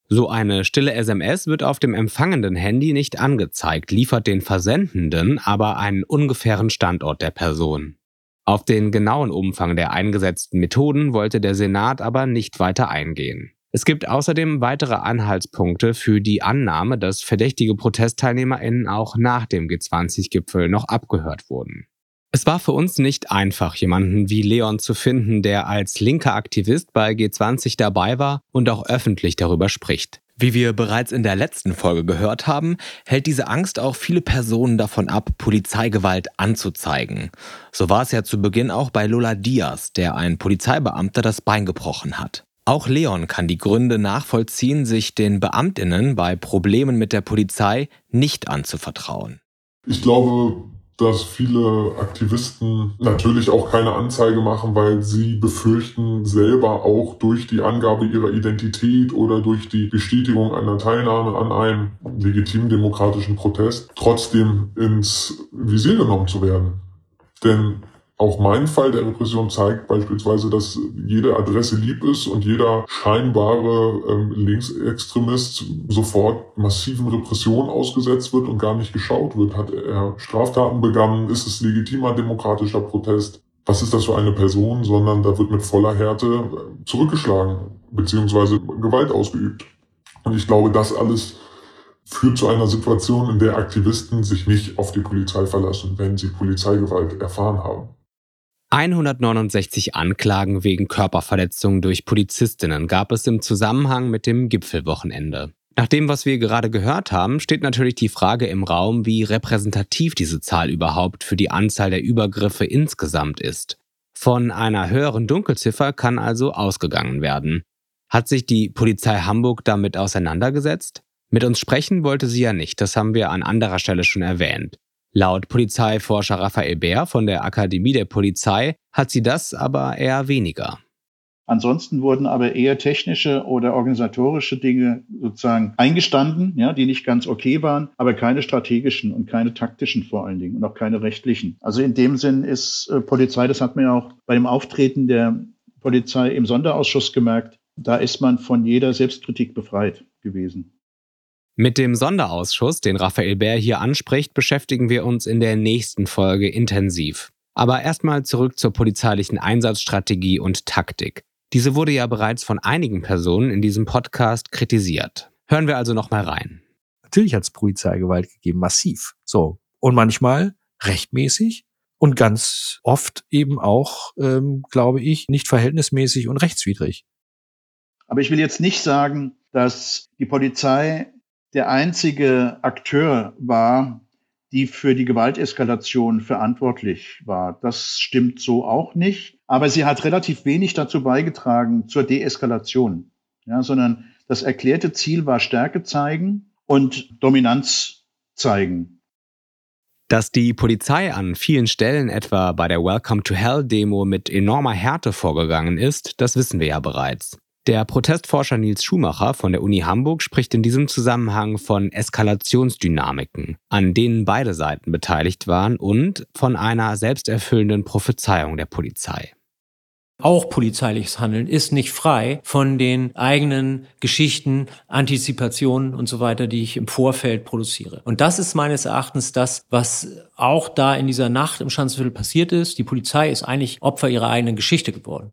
So eine stille SMS wird auf dem empfangenden Handy nicht angezeigt, liefert den Versendenden aber einen ungefähren Standort der Person. Auf den genauen Umfang der eingesetzten Methoden wollte der Senat aber nicht weiter eingehen. Es gibt außerdem weitere Anhaltspunkte für die Annahme, dass verdächtige ProtestteilnehmerInnen auch nach dem G20-Gipfel noch abgehört wurden. Es war für uns nicht einfach, jemanden wie Leon zu finden, der als linker Aktivist bei G20 dabei war und auch öffentlich darüber spricht. Wie wir bereits in der letzten Folge gehört haben, hält diese Angst auch viele Personen davon ab, Polizeigewalt anzuzeigen. So war es ja zu Beginn auch bei Lola Diaz, der ein Polizeibeamter das Bein gebrochen hat. Auch Leon kann die Gründe nachvollziehen, sich den Beamtinnen bei Problemen mit der Polizei nicht anzuvertrauen. Ich glaube, dass viele Aktivisten natürlich auch keine Anzeige machen, weil sie befürchten, selber auch durch die Angabe ihrer Identität oder durch die Bestätigung einer Teilnahme an einem legitimen demokratischen Protest trotzdem ins Visier genommen zu werden. Denn auch mein Fall der Repression zeigt beispielsweise, dass jede Adresse lieb ist und jeder scheinbare ähm, Linksextremist sofort massiven Repressionen ausgesetzt wird und gar nicht geschaut wird. Hat er Straftaten begangen? Ist es legitimer demokratischer Protest? Was ist das für eine Person? Sondern da wird mit voller Härte äh, zurückgeschlagen beziehungsweise Gewalt ausgeübt. Und ich glaube, das alles führt zu einer Situation, in der Aktivisten sich nicht auf die Polizei verlassen, wenn sie Polizeigewalt erfahren haben. 169 Anklagen wegen Körperverletzungen durch Polizistinnen gab es im Zusammenhang mit dem Gipfelwochenende. Nach dem, was wir gerade gehört haben, steht natürlich die Frage im Raum, wie repräsentativ diese Zahl überhaupt für die Anzahl der Übergriffe insgesamt ist. Von einer höheren Dunkelziffer kann also ausgegangen werden. Hat sich die Polizei Hamburg damit auseinandergesetzt? Mit uns sprechen wollte sie ja nicht, das haben wir an anderer Stelle schon erwähnt. Laut Polizeiforscher Raphael Bär von der Akademie der Polizei hat sie das aber eher weniger. Ansonsten wurden aber eher technische oder organisatorische Dinge sozusagen eingestanden, ja, die nicht ganz okay waren, aber keine strategischen und keine taktischen vor allen Dingen und auch keine rechtlichen. Also in dem Sinn ist äh, Polizei, das hat man ja auch bei dem Auftreten der Polizei im Sonderausschuss gemerkt, da ist man von jeder Selbstkritik befreit gewesen. Mit dem Sonderausschuss, den Raphael Bär hier anspricht, beschäftigen wir uns in der nächsten Folge intensiv. Aber erstmal zurück zur polizeilichen Einsatzstrategie und Taktik. Diese wurde ja bereits von einigen Personen in diesem Podcast kritisiert. Hören wir also nochmal rein. Natürlich hat es Polizeigewalt gegeben, massiv. So. Und manchmal rechtmäßig und ganz oft eben auch, ähm, glaube ich, nicht verhältnismäßig und rechtswidrig. Aber ich will jetzt nicht sagen, dass die Polizei der einzige Akteur war, die für die Gewalteskalation verantwortlich war. Das stimmt so auch nicht. Aber sie hat relativ wenig dazu beigetragen zur Deeskalation, ja, sondern das erklärte Ziel war Stärke zeigen und Dominanz zeigen. Dass die Polizei an vielen Stellen, etwa bei der Welcome to Hell Demo, mit enormer Härte vorgegangen ist, das wissen wir ja bereits. Der Protestforscher Nils Schumacher von der Uni Hamburg spricht in diesem Zusammenhang von Eskalationsdynamiken, an denen beide Seiten beteiligt waren und von einer selbsterfüllenden Prophezeiung der Polizei. Auch polizeiliches Handeln ist nicht frei von den eigenen Geschichten, Antizipationen und so weiter, die ich im Vorfeld produziere. Und das ist meines Erachtens das, was auch da in dieser Nacht im Schanzenviertel passiert ist. Die Polizei ist eigentlich Opfer ihrer eigenen Geschichte geworden.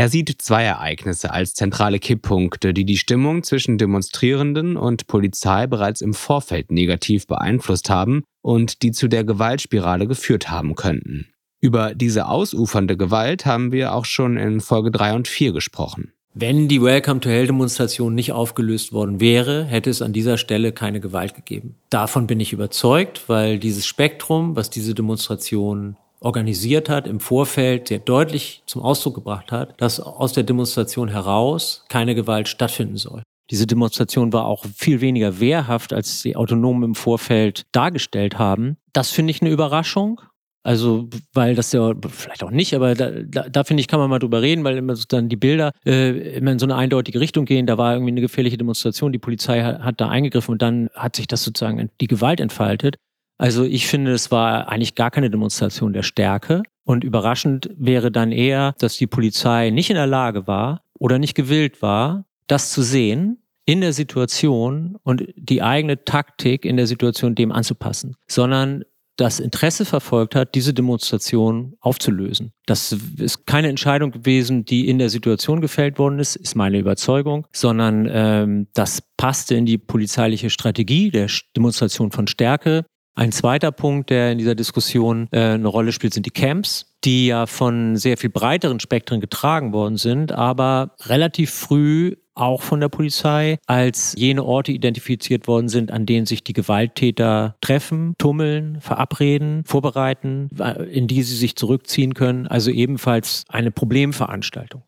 Er sieht zwei Ereignisse als zentrale Kipppunkte, die die Stimmung zwischen Demonstrierenden und Polizei bereits im Vorfeld negativ beeinflusst haben und die zu der Gewaltspirale geführt haben könnten. Über diese ausufernde Gewalt haben wir auch schon in Folge 3 und 4 gesprochen. Wenn die Welcome to Hell Demonstration nicht aufgelöst worden wäre, hätte es an dieser Stelle keine Gewalt gegeben. Davon bin ich überzeugt, weil dieses Spektrum, was diese Demonstration organisiert hat, im Vorfeld sehr deutlich zum Ausdruck gebracht hat, dass aus der Demonstration heraus keine Gewalt stattfinden soll. Diese Demonstration war auch viel weniger wehrhaft, als die Autonomen im Vorfeld dargestellt haben. Das finde ich eine Überraschung. Also, weil das ja, vielleicht auch nicht, aber da, da, da finde ich, kann man mal drüber reden, weil immer dann die Bilder äh, immer in so eine eindeutige Richtung gehen. Da war irgendwie eine gefährliche Demonstration, die Polizei hat, hat da eingegriffen und dann hat sich das sozusagen die Gewalt entfaltet. Also ich finde, es war eigentlich gar keine Demonstration der Stärke. Und überraschend wäre dann eher, dass die Polizei nicht in der Lage war oder nicht gewillt war, das zu sehen in der Situation und die eigene Taktik in der Situation dem anzupassen, sondern das Interesse verfolgt hat, diese Demonstration aufzulösen. Das ist keine Entscheidung gewesen, die in der Situation gefällt worden ist, ist meine Überzeugung, sondern ähm, das passte in die polizeiliche Strategie der Demonstration von Stärke. Ein zweiter Punkt, der in dieser Diskussion äh, eine Rolle spielt, sind die Camps, die ja von sehr viel breiteren Spektren getragen worden sind, aber relativ früh auch von der Polizei als jene Orte identifiziert worden sind, an denen sich die Gewalttäter treffen, tummeln, verabreden, vorbereiten, in die sie sich zurückziehen können. Also ebenfalls eine Problemveranstaltung.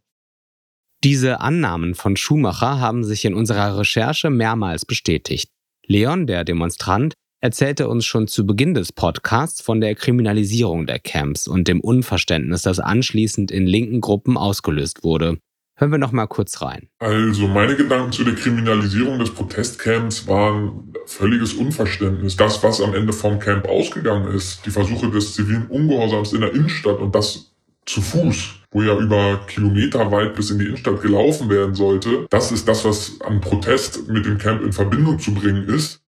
Diese Annahmen von Schumacher haben sich in unserer Recherche mehrmals bestätigt. Leon, der Demonstrant, erzählte uns schon zu Beginn des Podcasts von der Kriminalisierung der Camps und dem Unverständnis, das anschließend in linken Gruppen ausgelöst wurde. Hören wir noch mal kurz rein. Also meine Gedanken zu der Kriminalisierung des Protestcamps waren völliges Unverständnis. Das, was am Ende vom Camp ausgegangen ist, die Versuche des zivilen Ungehorsams in der Innenstadt und das zu Fuß, wo ja über Kilometer weit bis in die Innenstadt gelaufen werden sollte, das ist das, was an Protest mit dem Camp in Verbindung zu bringen ist.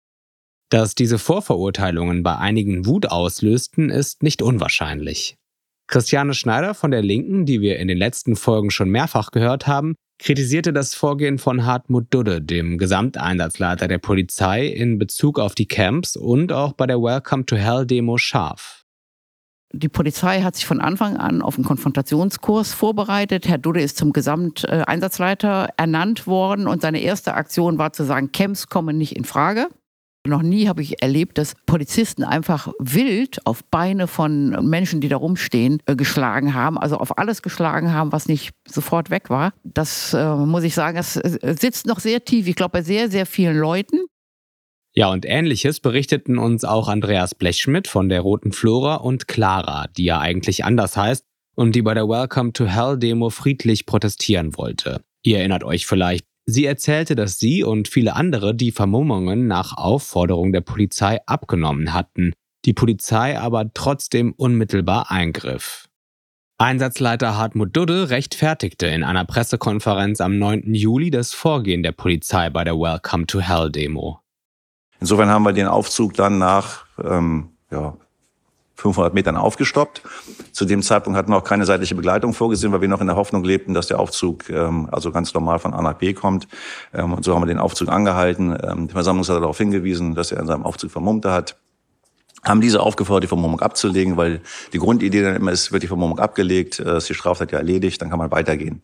Dass diese Vorverurteilungen bei einigen Wut auslösten, ist nicht unwahrscheinlich. Christiane Schneider von der Linken, die wir in den letzten Folgen schon mehrfach gehört haben, kritisierte das Vorgehen von Hartmut Dudde, dem Gesamteinsatzleiter der Polizei, in Bezug auf die Camps und auch bei der Welcome to Hell Demo scharf. Die Polizei hat sich von Anfang an auf einen Konfrontationskurs vorbereitet. Herr Dudde ist zum Gesamteinsatzleiter ernannt worden und seine erste Aktion war zu sagen, Camps kommen nicht in Frage. Noch nie habe ich erlebt, dass Polizisten einfach wild auf Beine von Menschen, die da rumstehen, äh, geschlagen haben. Also auf alles geschlagen haben, was nicht sofort weg war. Das äh, muss ich sagen, das äh, sitzt noch sehr tief. Ich glaube, bei sehr, sehr vielen Leuten. Ja, und ähnliches berichteten uns auch Andreas Blechschmidt von der Roten Flora und Clara, die ja eigentlich anders heißt und die bei der Welcome to Hell Demo friedlich protestieren wollte. Ihr erinnert euch vielleicht, sie erzählte, dass sie und viele andere die Vermummungen nach Aufforderung der Polizei abgenommen hatten, die Polizei aber trotzdem unmittelbar eingriff. Einsatzleiter Hartmut Dudde rechtfertigte in einer Pressekonferenz am 9. Juli das Vorgehen der Polizei bei der Welcome to Hell Demo. Insofern haben wir den Aufzug dann nach ähm, ja, 500 Metern aufgestoppt. Zu dem Zeitpunkt hatten wir auch keine seitliche Begleitung vorgesehen, weil wir noch in der Hoffnung lebten, dass der Aufzug ähm, also ganz normal von A nach B kommt. Ähm, und so haben wir den Aufzug angehalten. Ähm, der Versammlungsleiter darauf hingewiesen, dass er in seinem Aufzug Vermummte hat haben diese aufgefordert, die Vermummung abzulegen, weil die Grundidee dann immer ist, wird die Vermummung abgelegt, äh, ist die Straftat ja erledigt, dann kann man weitergehen.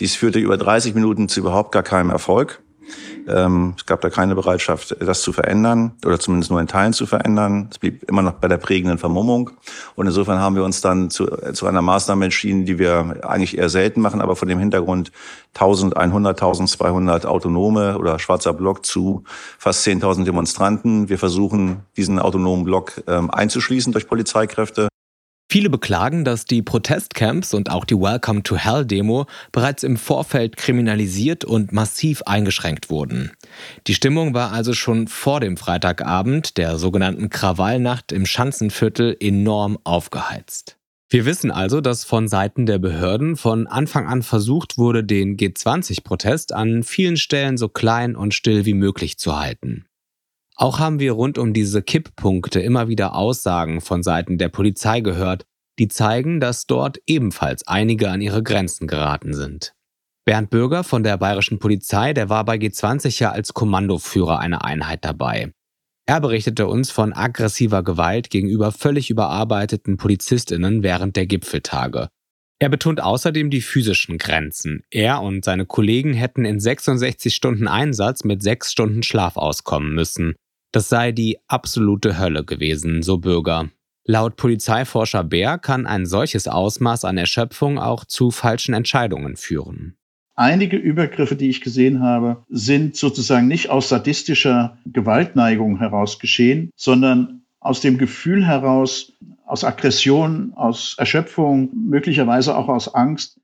Dies führte über 30 Minuten zu überhaupt gar keinem Erfolg. Ähm, es gab da keine Bereitschaft, das zu verändern oder zumindest nur in Teilen zu verändern. Es blieb immer noch bei der prägenden Vermummung. Und insofern haben wir uns dann zu, zu einer Maßnahme entschieden, die wir eigentlich eher selten machen, aber von dem Hintergrund 1100, 1200 Autonome oder schwarzer Block zu fast 10.000 Demonstranten. Wir versuchen, diesen autonomen Block ähm, einzuschließen durch Polizeikräfte. Viele beklagen, dass die Protestcamps und auch die Welcome to Hell Demo bereits im Vorfeld kriminalisiert und massiv eingeschränkt wurden. Die Stimmung war also schon vor dem Freitagabend, der sogenannten Krawallnacht im Schanzenviertel, enorm aufgeheizt. Wir wissen also, dass von Seiten der Behörden von Anfang an versucht wurde, den G20-Protest an vielen Stellen so klein und still wie möglich zu halten. Auch haben wir rund um diese Kipppunkte immer wieder Aussagen von Seiten der Polizei gehört, die zeigen, dass dort ebenfalls einige an ihre Grenzen geraten sind. Bernd Bürger von der bayerischen Polizei, der war bei G20 ja als Kommandoführer einer Einheit dabei. Er berichtete uns von aggressiver Gewalt gegenüber völlig überarbeiteten Polizistinnen während der Gipfeltage. Er betont außerdem die physischen Grenzen. Er und seine Kollegen hätten in 66 Stunden Einsatz mit sechs Stunden Schlaf auskommen müssen. Das sei die absolute Hölle gewesen, so Bürger. Laut Polizeiforscher Bär kann ein solches Ausmaß an Erschöpfung auch zu falschen Entscheidungen führen. Einige Übergriffe, die ich gesehen habe, sind sozusagen nicht aus sadistischer Gewaltneigung heraus geschehen, sondern aus dem Gefühl heraus, aus Aggression, aus Erschöpfung, möglicherweise auch aus Angst.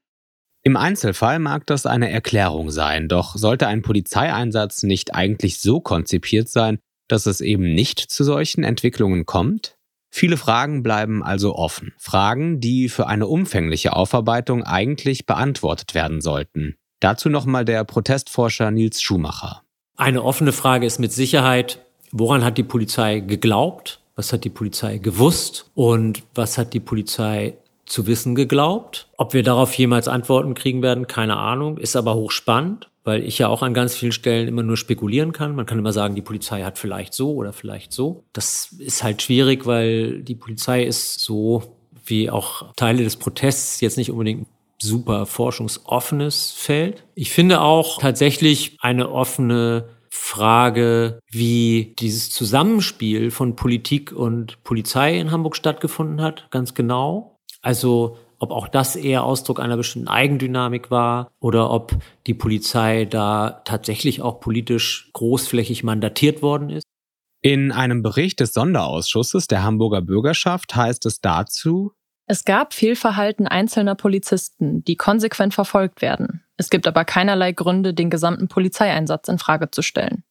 Im Einzelfall mag das eine Erklärung sein, doch sollte ein Polizeieinsatz nicht eigentlich so konzipiert sein, dass es eben nicht zu solchen Entwicklungen kommt? Viele Fragen bleiben also offen. Fragen, die für eine umfängliche Aufarbeitung eigentlich beantwortet werden sollten. Dazu nochmal der Protestforscher Nils Schumacher. Eine offene Frage ist mit Sicherheit, woran hat die Polizei geglaubt? Was hat die Polizei gewusst? Und was hat die Polizei zu wissen geglaubt? Ob wir darauf jemals Antworten kriegen werden, keine Ahnung, ist aber hochspannend weil ich ja auch an ganz vielen Stellen immer nur spekulieren kann. Man kann immer sagen, die Polizei hat vielleicht so oder vielleicht so. Das ist halt schwierig, weil die Polizei ist so wie auch Teile des Protests jetzt nicht unbedingt super forschungsoffenes Feld. Ich finde auch tatsächlich eine offene Frage, wie dieses Zusammenspiel von Politik und Polizei in Hamburg stattgefunden hat, ganz genau. Also ob auch das eher Ausdruck einer bestimmten Eigendynamik war oder ob die Polizei da tatsächlich auch politisch großflächig mandatiert worden ist. In einem Bericht des Sonderausschusses der Hamburger Bürgerschaft heißt es dazu, es gab Fehlverhalten einzelner Polizisten, die konsequent verfolgt werden. Es gibt aber keinerlei Gründe, den gesamten Polizeieinsatz in Frage zu stellen.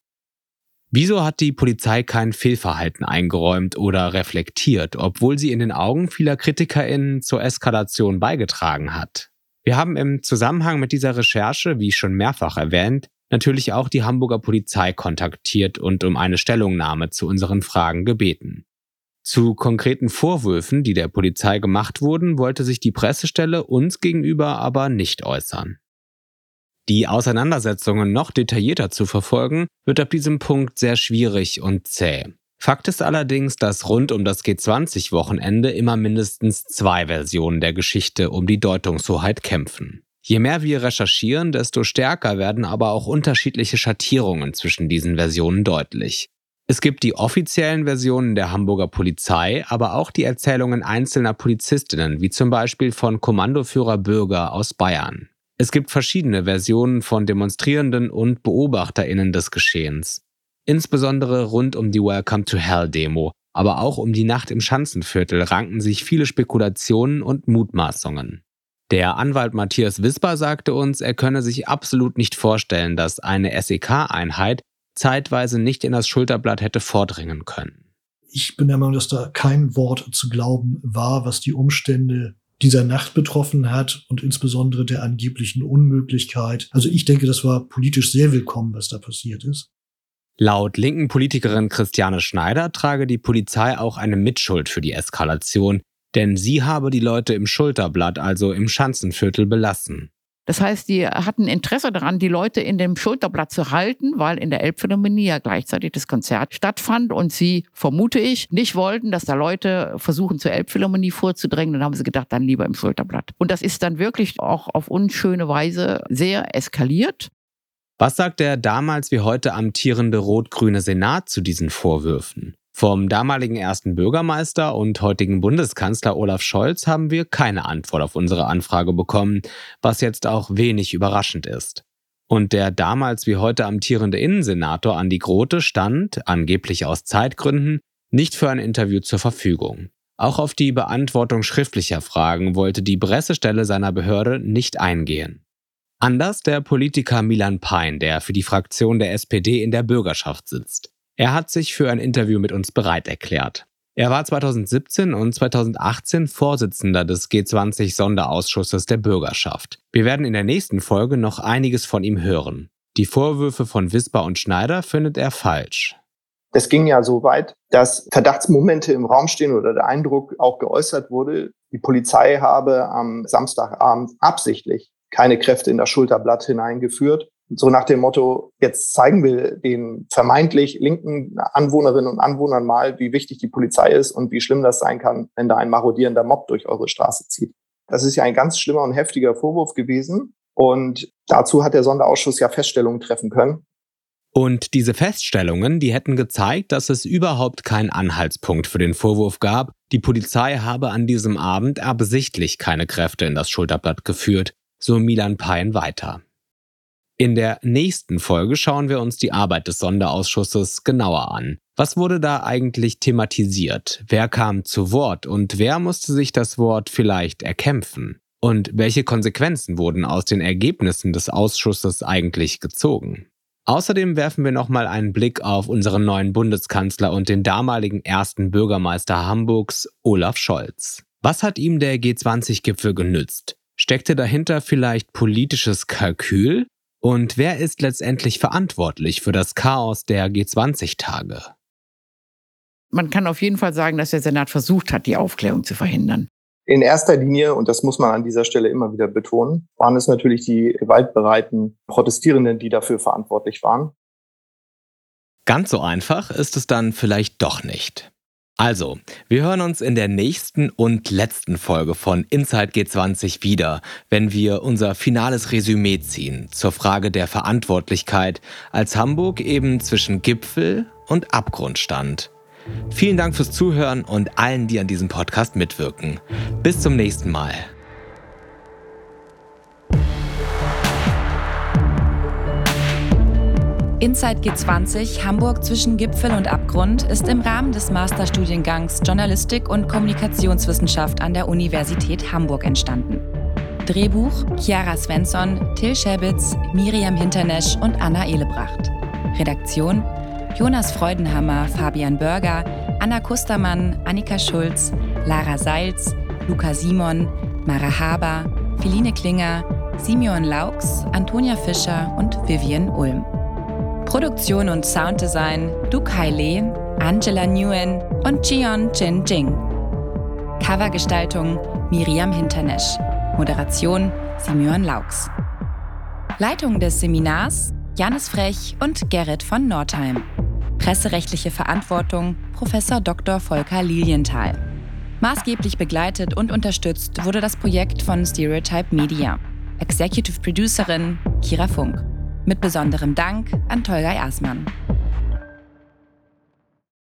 Wieso hat die Polizei kein Fehlverhalten eingeräumt oder reflektiert, obwohl sie in den Augen vieler KritikerInnen zur Eskalation beigetragen hat? Wir haben im Zusammenhang mit dieser Recherche, wie schon mehrfach erwähnt, natürlich auch die Hamburger Polizei kontaktiert und um eine Stellungnahme zu unseren Fragen gebeten. Zu konkreten Vorwürfen, die der Polizei gemacht wurden, wollte sich die Pressestelle uns gegenüber aber nicht äußern. Die Auseinandersetzungen noch detaillierter zu verfolgen, wird ab diesem Punkt sehr schwierig und zäh. Fakt ist allerdings, dass rund um das G20-Wochenende immer mindestens zwei Versionen der Geschichte um die Deutungshoheit kämpfen. Je mehr wir recherchieren, desto stärker werden aber auch unterschiedliche Schattierungen zwischen diesen Versionen deutlich. Es gibt die offiziellen Versionen der Hamburger Polizei, aber auch die Erzählungen einzelner Polizistinnen, wie zum Beispiel von Kommandoführer Bürger aus Bayern. Es gibt verschiedene Versionen von Demonstrierenden und Beobachterinnen des Geschehens. Insbesondere rund um die Welcome to Hell Demo, Aber auch um die Nacht im Schanzenviertel ranken sich viele Spekulationen und Mutmaßungen. Der Anwalt Matthias Wisper sagte uns, er könne sich absolut nicht vorstellen, dass eine SEK-Einheit zeitweise nicht in das Schulterblatt hätte vordringen können. Ich bin der Meinung, dass da kein Wort zu glauben war, was die Umstände dieser Nacht betroffen hat und insbesondere der angeblichen Unmöglichkeit. Also ich denke, das war politisch sehr willkommen, was da passiert ist. Laut linken Politikerin Christiane Schneider trage die Polizei auch eine Mitschuld für die Eskalation, denn sie habe die Leute im Schulterblatt, also im Schanzenviertel, belassen. Das heißt, die hatten Interesse daran, die Leute in dem Schulterblatt zu halten, weil in der Elbphilharmonie ja gleichzeitig das Konzert stattfand und sie, vermute ich, nicht wollten, dass da Leute versuchen, zur Elbphilharmonie vorzudrängen. Dann haben sie gedacht, dann lieber im Schulterblatt. Und das ist dann wirklich auch auf unschöne Weise sehr eskaliert. Was sagt der damals wie heute amtierende rot-grüne Senat zu diesen Vorwürfen? Vom damaligen ersten Bürgermeister und heutigen Bundeskanzler Olaf Scholz haben wir keine Antwort auf unsere Anfrage bekommen, was jetzt auch wenig überraschend ist. Und der damals wie heute amtierende Innensenator Andi Grote stand, angeblich aus Zeitgründen, nicht für ein Interview zur Verfügung. Auch auf die Beantwortung schriftlicher Fragen wollte die Pressestelle seiner Behörde nicht eingehen. Anders der Politiker Milan Pein, der für die Fraktion der SPD in der Bürgerschaft sitzt. Er hat sich für ein Interview mit uns bereit erklärt. Er war 2017 und 2018 Vorsitzender des G20-Sonderausschusses der Bürgerschaft. Wir werden in der nächsten Folge noch einiges von ihm hören. Die Vorwürfe von Wisper und Schneider findet er falsch. Es ging ja so weit, dass Verdachtsmomente im Raum stehen oder der Eindruck auch geäußert wurde, die Polizei habe am Samstagabend absichtlich keine Kräfte in das Schulterblatt hineingeführt, so nach dem Motto, jetzt zeigen wir den vermeintlich linken Anwohnerinnen und Anwohnern mal, wie wichtig die Polizei ist und wie schlimm das sein kann, wenn da ein marodierender Mob durch eure Straße zieht. Das ist ja ein ganz schlimmer und heftiger Vorwurf gewesen. Und dazu hat der Sonderausschuss ja Feststellungen treffen können. Und diese Feststellungen, die hätten gezeigt, dass es überhaupt keinen Anhaltspunkt für den Vorwurf gab, die Polizei habe an diesem Abend absichtlich keine Kräfte in das Schulterblatt geführt, so Milan Pein weiter. In der nächsten Folge schauen wir uns die Arbeit des Sonderausschusses genauer an. Was wurde da eigentlich thematisiert? Wer kam zu Wort und wer musste sich das Wort vielleicht erkämpfen? Und welche Konsequenzen wurden aus den Ergebnissen des Ausschusses eigentlich gezogen? Außerdem werfen wir nochmal einen Blick auf unseren neuen Bundeskanzler und den damaligen ersten Bürgermeister Hamburgs, Olaf Scholz. Was hat ihm der G20-Gipfel genützt? Steckte dahinter vielleicht politisches Kalkül? Und wer ist letztendlich verantwortlich für das Chaos der G20-Tage? Man kann auf jeden Fall sagen, dass der Senat versucht hat, die Aufklärung zu verhindern. In erster Linie, und das muss man an dieser Stelle immer wieder betonen, waren es natürlich die gewaltbereiten Protestierenden, die dafür verantwortlich waren. Ganz so einfach ist es dann vielleicht doch nicht. Also, wir hören uns in der nächsten und letzten Folge von Inside G20 wieder, wenn wir unser finales Resümee ziehen zur Frage der Verantwortlichkeit, als Hamburg eben zwischen Gipfel und Abgrund stand. Vielen Dank fürs Zuhören und allen, die an diesem Podcast mitwirken. Bis zum nächsten Mal. Inside G20 Hamburg zwischen Gipfel und Abgrund ist im Rahmen des Masterstudiengangs Journalistik und Kommunikationswissenschaft an der Universität Hamburg entstanden. Drehbuch Chiara Svensson, Till Schäbitz, Miriam Hinternesch und Anna Ehlebracht. Redaktion Jonas Freudenhammer, Fabian Börger, Anna Kustermann, Annika Schulz, Lara Seils, Luca Simon, Mara Haber, Feline Klinger, Simeon Laux, Antonia Fischer und Vivian Ulm. Produktion und Sounddesign Duke Haile, Angela Nguyen und Jion Jin Jing. Covergestaltung Miriam Hinternesch. Moderation Simeon Laux. Leitung des Seminars Janis Frech und Gerrit von Nordheim. Presserechtliche Verantwortung Prof. Dr. Volker Lilienthal. Maßgeblich begleitet und unterstützt wurde das Projekt von Stereotype Media. Executive Producerin Kira Funk. Mit besonderem Dank an Tolga Ersmann.